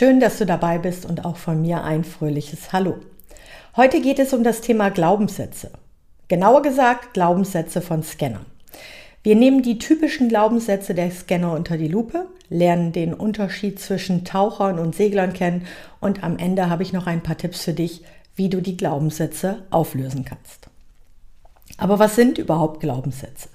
Schön, dass du dabei bist und auch von mir ein fröhliches Hallo. Heute geht es um das Thema Glaubenssätze. Genauer gesagt Glaubenssätze von Scannern. Wir nehmen die typischen Glaubenssätze der Scanner unter die Lupe, lernen den Unterschied zwischen Tauchern und Seglern kennen und am Ende habe ich noch ein paar Tipps für dich, wie du die Glaubenssätze auflösen kannst. Aber was sind überhaupt Glaubenssätze?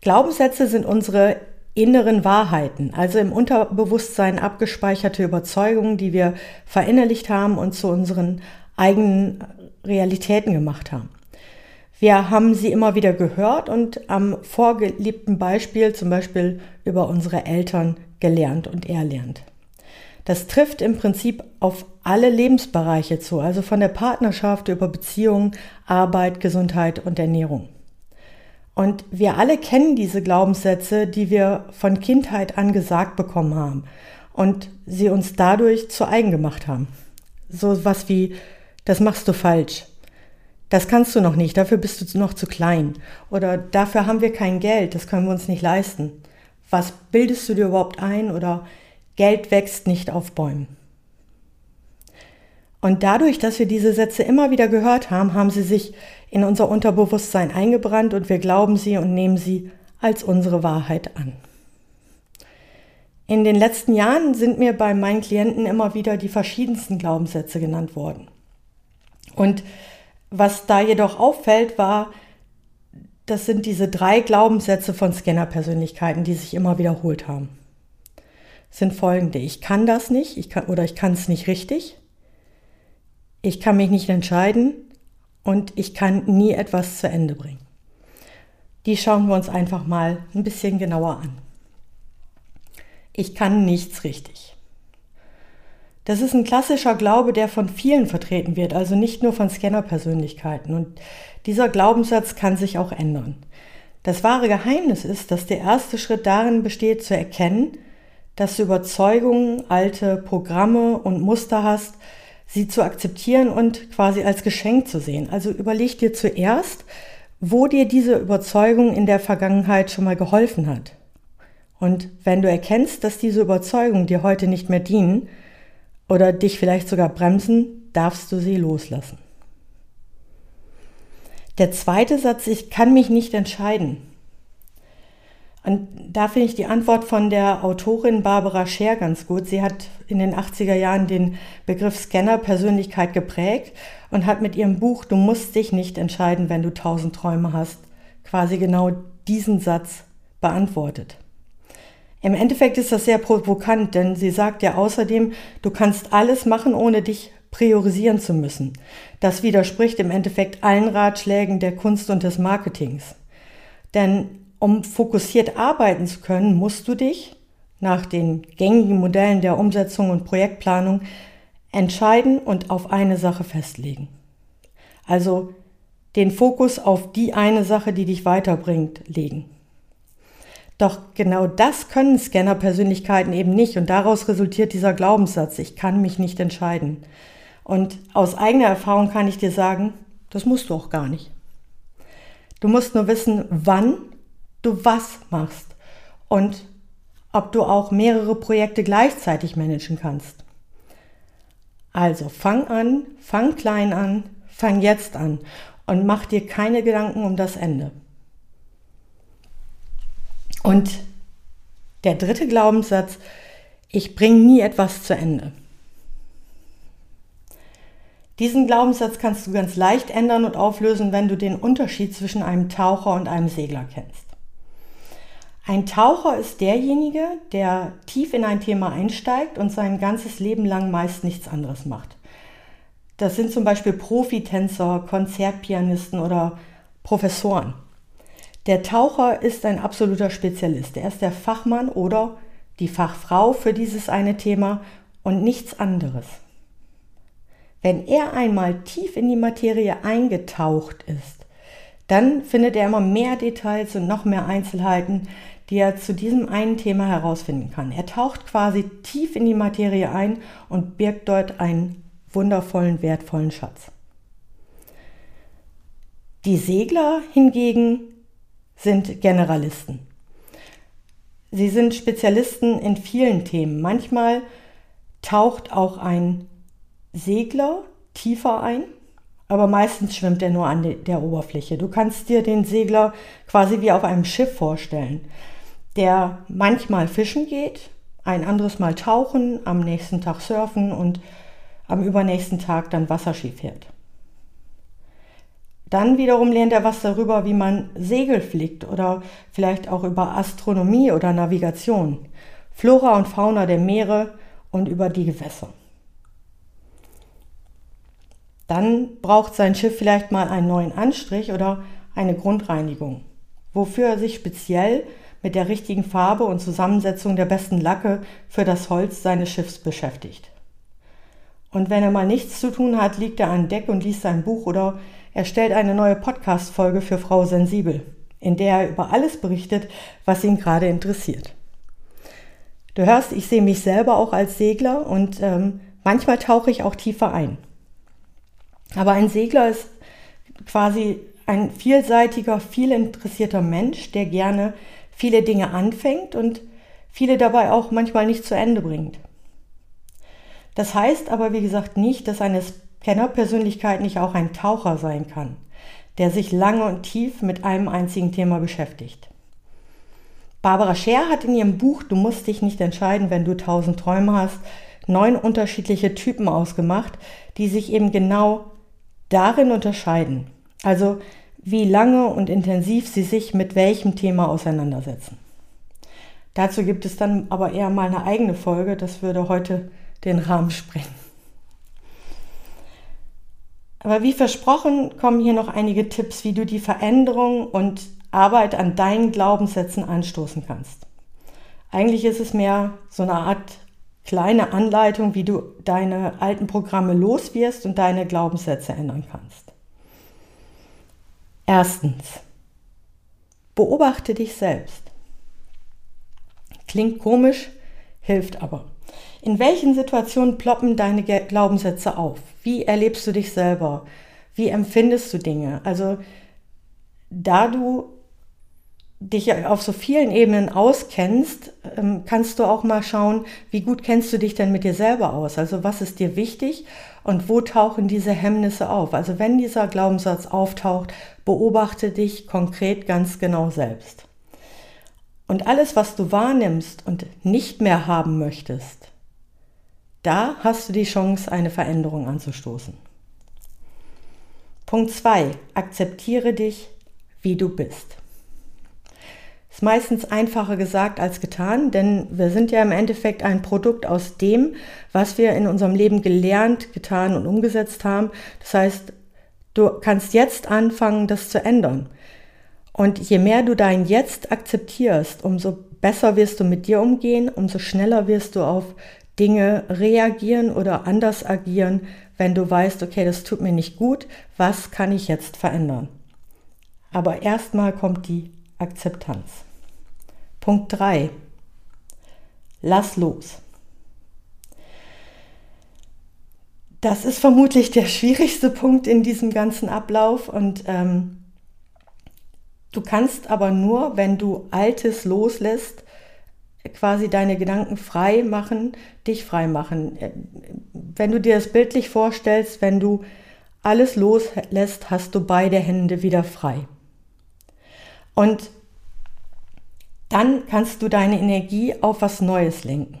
Glaubenssätze sind unsere inneren Wahrheiten, also im Unterbewusstsein abgespeicherte Überzeugungen, die wir verinnerlicht haben und zu unseren eigenen Realitäten gemacht haben. Wir haben sie immer wieder gehört und am vorgeliebten Beispiel, zum Beispiel über unsere Eltern, gelernt und erlernt. Das trifft im Prinzip auf alle Lebensbereiche zu, also von der Partnerschaft über Beziehungen, Arbeit, Gesundheit und Ernährung. Und wir alle kennen diese Glaubenssätze, die wir von Kindheit an gesagt bekommen haben und sie uns dadurch zu eigen gemacht haben. So was wie, das machst du falsch, das kannst du noch nicht, dafür bist du noch zu klein. Oder dafür haben wir kein Geld, das können wir uns nicht leisten. Was bildest du dir überhaupt ein? Oder Geld wächst nicht auf Bäumen. Und dadurch, dass wir diese Sätze immer wieder gehört haben, haben sie sich in unser Unterbewusstsein eingebrannt und wir glauben sie und nehmen sie als unsere Wahrheit an. In den letzten Jahren sind mir bei meinen Klienten immer wieder die verschiedensten Glaubenssätze genannt worden. Und was da jedoch auffällt, war, das sind diese drei Glaubenssätze von Scanner-Persönlichkeiten, die sich immer wiederholt haben. Sind folgende. Ich kann das nicht ich kann, oder ich kann es nicht richtig. Ich kann mich nicht entscheiden und ich kann nie etwas zu Ende bringen. Die schauen wir uns einfach mal ein bisschen genauer an. Ich kann nichts richtig. Das ist ein klassischer Glaube, der von vielen vertreten wird, also nicht nur von Scanner-Persönlichkeiten. Und dieser Glaubenssatz kann sich auch ändern. Das wahre Geheimnis ist, dass der erste Schritt darin besteht, zu erkennen, dass du Überzeugungen, alte Programme und Muster hast, sie zu akzeptieren und quasi als Geschenk zu sehen. Also überleg dir zuerst, wo dir diese Überzeugung in der Vergangenheit schon mal geholfen hat. Und wenn du erkennst, dass diese Überzeugungen dir heute nicht mehr dienen, oder dich vielleicht sogar bremsen, darfst du sie loslassen. Der zweite Satz, ich kann mich nicht entscheiden. Und da finde ich die Antwort von der Autorin Barbara Scher ganz gut. Sie hat in den 80er Jahren den Begriff Scanner-Persönlichkeit geprägt und hat mit ihrem Buch Du musst dich nicht entscheiden, wenn du tausend Träume hast, quasi genau diesen Satz beantwortet. Im Endeffekt ist das sehr provokant, denn sie sagt ja außerdem, du kannst alles machen, ohne dich priorisieren zu müssen. Das widerspricht im Endeffekt allen Ratschlägen der Kunst und des Marketings. Denn um fokussiert arbeiten zu können, musst du dich nach den gängigen Modellen der Umsetzung und Projektplanung entscheiden und auf eine Sache festlegen. Also den Fokus auf die eine Sache, die dich weiterbringt, legen. Doch genau das können Scanner-Persönlichkeiten eben nicht und daraus resultiert dieser Glaubenssatz, ich kann mich nicht entscheiden. Und aus eigener Erfahrung kann ich dir sagen, das musst du auch gar nicht. Du musst nur wissen, wann du was machst und ob du auch mehrere Projekte gleichzeitig managen kannst. Also fang an, fang klein an, fang jetzt an und mach dir keine Gedanken um das Ende. Und der dritte Glaubenssatz, ich bringe nie etwas zu Ende. Diesen Glaubenssatz kannst du ganz leicht ändern und auflösen, wenn du den Unterschied zwischen einem Taucher und einem Segler kennst. Ein Taucher ist derjenige, der tief in ein Thema einsteigt und sein ganzes Leben lang meist nichts anderes macht. Das sind zum Beispiel Profitänzer, Konzertpianisten oder Professoren. Der Taucher ist ein absoluter Spezialist. Er ist der Fachmann oder die Fachfrau für dieses eine Thema und nichts anderes. Wenn er einmal tief in die Materie eingetaucht ist, dann findet er immer mehr Details und noch mehr Einzelheiten, die er zu diesem einen Thema herausfinden kann. Er taucht quasi tief in die Materie ein und birgt dort einen wundervollen, wertvollen Schatz. Die Segler hingegen sind Generalisten. Sie sind Spezialisten in vielen Themen. Manchmal taucht auch ein Segler tiefer ein, aber meistens schwimmt er nur an der Oberfläche. Du kannst dir den Segler quasi wie auf einem Schiff vorstellen, der manchmal fischen geht, ein anderes Mal tauchen, am nächsten Tag surfen und am übernächsten Tag dann Wasserski fährt. Dann wiederum lernt er was darüber, wie man Segel fliegt oder vielleicht auch über Astronomie oder Navigation, Flora und Fauna der Meere und über die Gewässer. Dann braucht sein Schiff vielleicht mal einen neuen Anstrich oder eine Grundreinigung, wofür er sich speziell mit der richtigen Farbe und Zusammensetzung der besten Lacke für das Holz seines Schiffs beschäftigt. Und wenn er mal nichts zu tun hat, liegt er an Deck und liest sein Buch oder er stellt eine neue Podcast-Folge für Frau Sensibel, in der er über alles berichtet, was ihn gerade interessiert. Du hörst, ich sehe mich selber auch als Segler und ähm, manchmal tauche ich auch tiefer ein. Aber ein Segler ist quasi ein vielseitiger, viel interessierter Mensch, der gerne viele Dinge anfängt und viele dabei auch manchmal nicht zu Ende bringt. Das heißt aber, wie gesagt, nicht, dass eine Scanner-Persönlichkeit nicht auch ein Taucher sein kann, der sich lange und tief mit einem einzigen Thema beschäftigt. Barbara Scher hat in ihrem Buch Du musst dich nicht entscheiden, wenn du tausend Träume hast, neun unterschiedliche Typen ausgemacht, die sich eben genau darin unterscheiden. Also wie lange und intensiv sie sich mit welchem Thema auseinandersetzen. Dazu gibt es dann aber eher mal eine eigene Folge, das würde heute den Rahmen sprengen. Aber wie versprochen kommen hier noch einige Tipps, wie du die Veränderung und Arbeit an deinen Glaubenssätzen anstoßen kannst. Eigentlich ist es mehr so eine Art kleine Anleitung, wie du deine alten Programme los wirst und deine Glaubenssätze ändern kannst. Erstens, beobachte dich selbst. Klingt komisch, hilft aber. In welchen Situationen ploppen deine Glaubenssätze auf? Wie erlebst du dich selber? Wie empfindest du Dinge? Also, da du dich auf so vielen Ebenen auskennst, ähm, kannst du auch mal schauen, wie gut kennst du dich denn mit dir selber aus? Also was ist dir wichtig und wo tauchen diese Hemmnisse auf? Also wenn dieser Glaubenssatz auftaucht, beobachte dich konkret ganz genau selbst. Und alles, was du wahrnimmst und nicht mehr haben möchtest, da hast du die Chance, eine Veränderung anzustoßen. Punkt 2. Akzeptiere dich, wie du bist. Ist meistens einfacher gesagt als getan, denn wir sind ja im Endeffekt ein Produkt aus dem, was wir in unserem Leben gelernt, getan und umgesetzt haben. Das heißt, du kannst jetzt anfangen, das zu ändern. Und je mehr du dein Jetzt akzeptierst, umso besser wirst du mit dir umgehen, umso schneller wirst du auf Dinge reagieren oder anders agieren, wenn du weißt, okay, das tut mir nicht gut, was kann ich jetzt verändern? Aber erstmal kommt die Akzeptanz. Punkt 3. Lass los. Das ist vermutlich der schwierigste Punkt in diesem ganzen Ablauf und ähm, du kannst aber nur, wenn du Altes loslässt, quasi deine Gedanken frei machen, dich frei machen. Wenn du dir das bildlich vorstellst, wenn du alles loslässt, hast du beide Hände wieder frei. Und dann kannst du deine Energie auf was Neues lenken.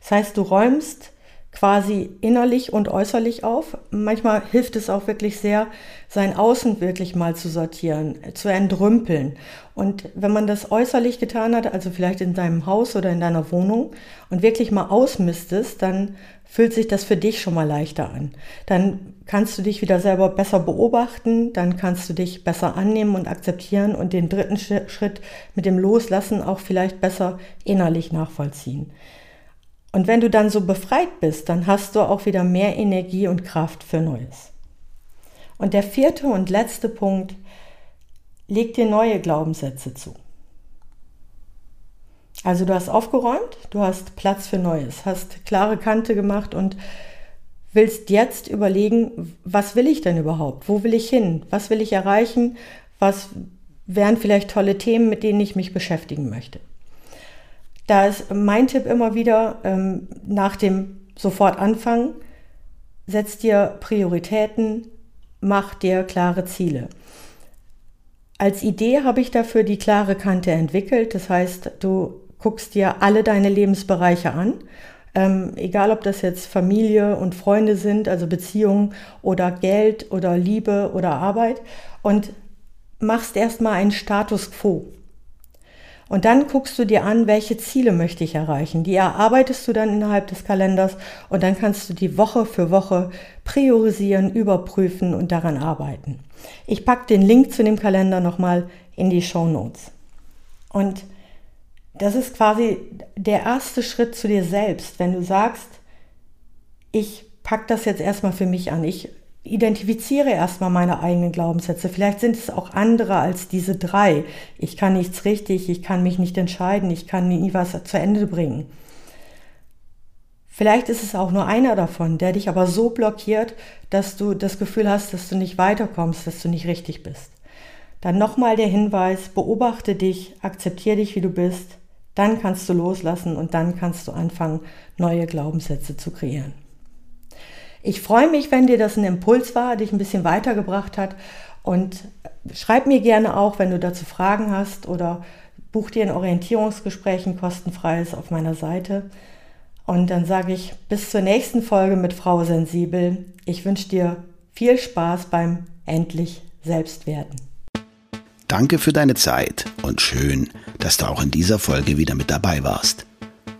Das heißt, du räumst quasi innerlich und äußerlich auf. Manchmal hilft es auch wirklich sehr, sein Außen wirklich mal zu sortieren, zu entrümpeln. Und wenn man das äußerlich getan hat, also vielleicht in deinem Haus oder in deiner Wohnung und wirklich mal ausmistest, dann fühlt sich das für dich schon mal leichter an. Dann kannst du dich wieder selber besser beobachten, dann kannst du dich besser annehmen und akzeptieren und den dritten Schritt mit dem Loslassen auch vielleicht besser innerlich nachvollziehen. Und wenn du dann so befreit bist, dann hast du auch wieder mehr Energie und Kraft für Neues. Und der vierte und letzte Punkt, leg dir neue Glaubenssätze zu. Also du hast aufgeräumt, du hast Platz für Neues, hast klare Kante gemacht und willst jetzt überlegen, was will ich denn überhaupt? Wo will ich hin? Was will ich erreichen? Was wären vielleicht tolle Themen, mit denen ich mich beschäftigen möchte? Da ist mein Tipp immer wieder, ähm, nach dem sofort anfangen, setz dir Prioritäten, mach dir klare Ziele. Als Idee habe ich dafür die klare Kante entwickelt. Das heißt, du guckst dir alle deine Lebensbereiche an. Ähm, egal, ob das jetzt Familie und Freunde sind, also Beziehungen oder Geld oder Liebe oder Arbeit und machst erstmal einen Status quo. Und dann guckst du dir an, welche Ziele möchte ich erreichen. Die erarbeitest du dann innerhalb des Kalenders und dann kannst du die Woche für Woche priorisieren, überprüfen und daran arbeiten. Ich packe den Link zu dem Kalender nochmal in die Show Notes. Und das ist quasi der erste Schritt zu dir selbst, wenn du sagst, ich packe das jetzt erstmal für mich an. Ich identifiziere erstmal meine eigenen Glaubenssätze. Vielleicht sind es auch andere als diese drei. Ich kann nichts richtig, ich kann mich nicht entscheiden, ich kann nie was zu Ende bringen. Vielleicht ist es auch nur einer davon, der dich aber so blockiert, dass du das Gefühl hast, dass du nicht weiterkommst, dass du nicht richtig bist. Dann nochmal der Hinweis, beobachte dich, akzeptiere dich, wie du bist, dann kannst du loslassen und dann kannst du anfangen, neue Glaubenssätze zu kreieren. Ich freue mich, wenn dir das ein Impuls war, dich ein bisschen weitergebracht hat und schreib mir gerne auch, wenn du dazu Fragen hast oder buch dir ein Orientierungsgespräch, ein kostenfreies auf meiner Seite. Und dann sage ich bis zur nächsten Folge mit Frau Sensibel. Ich wünsche dir viel Spaß beim Endlich Selbstwerden. Danke für deine Zeit und schön, dass du auch in dieser Folge wieder mit dabei warst.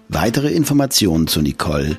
Weitere Informationen zu Nicole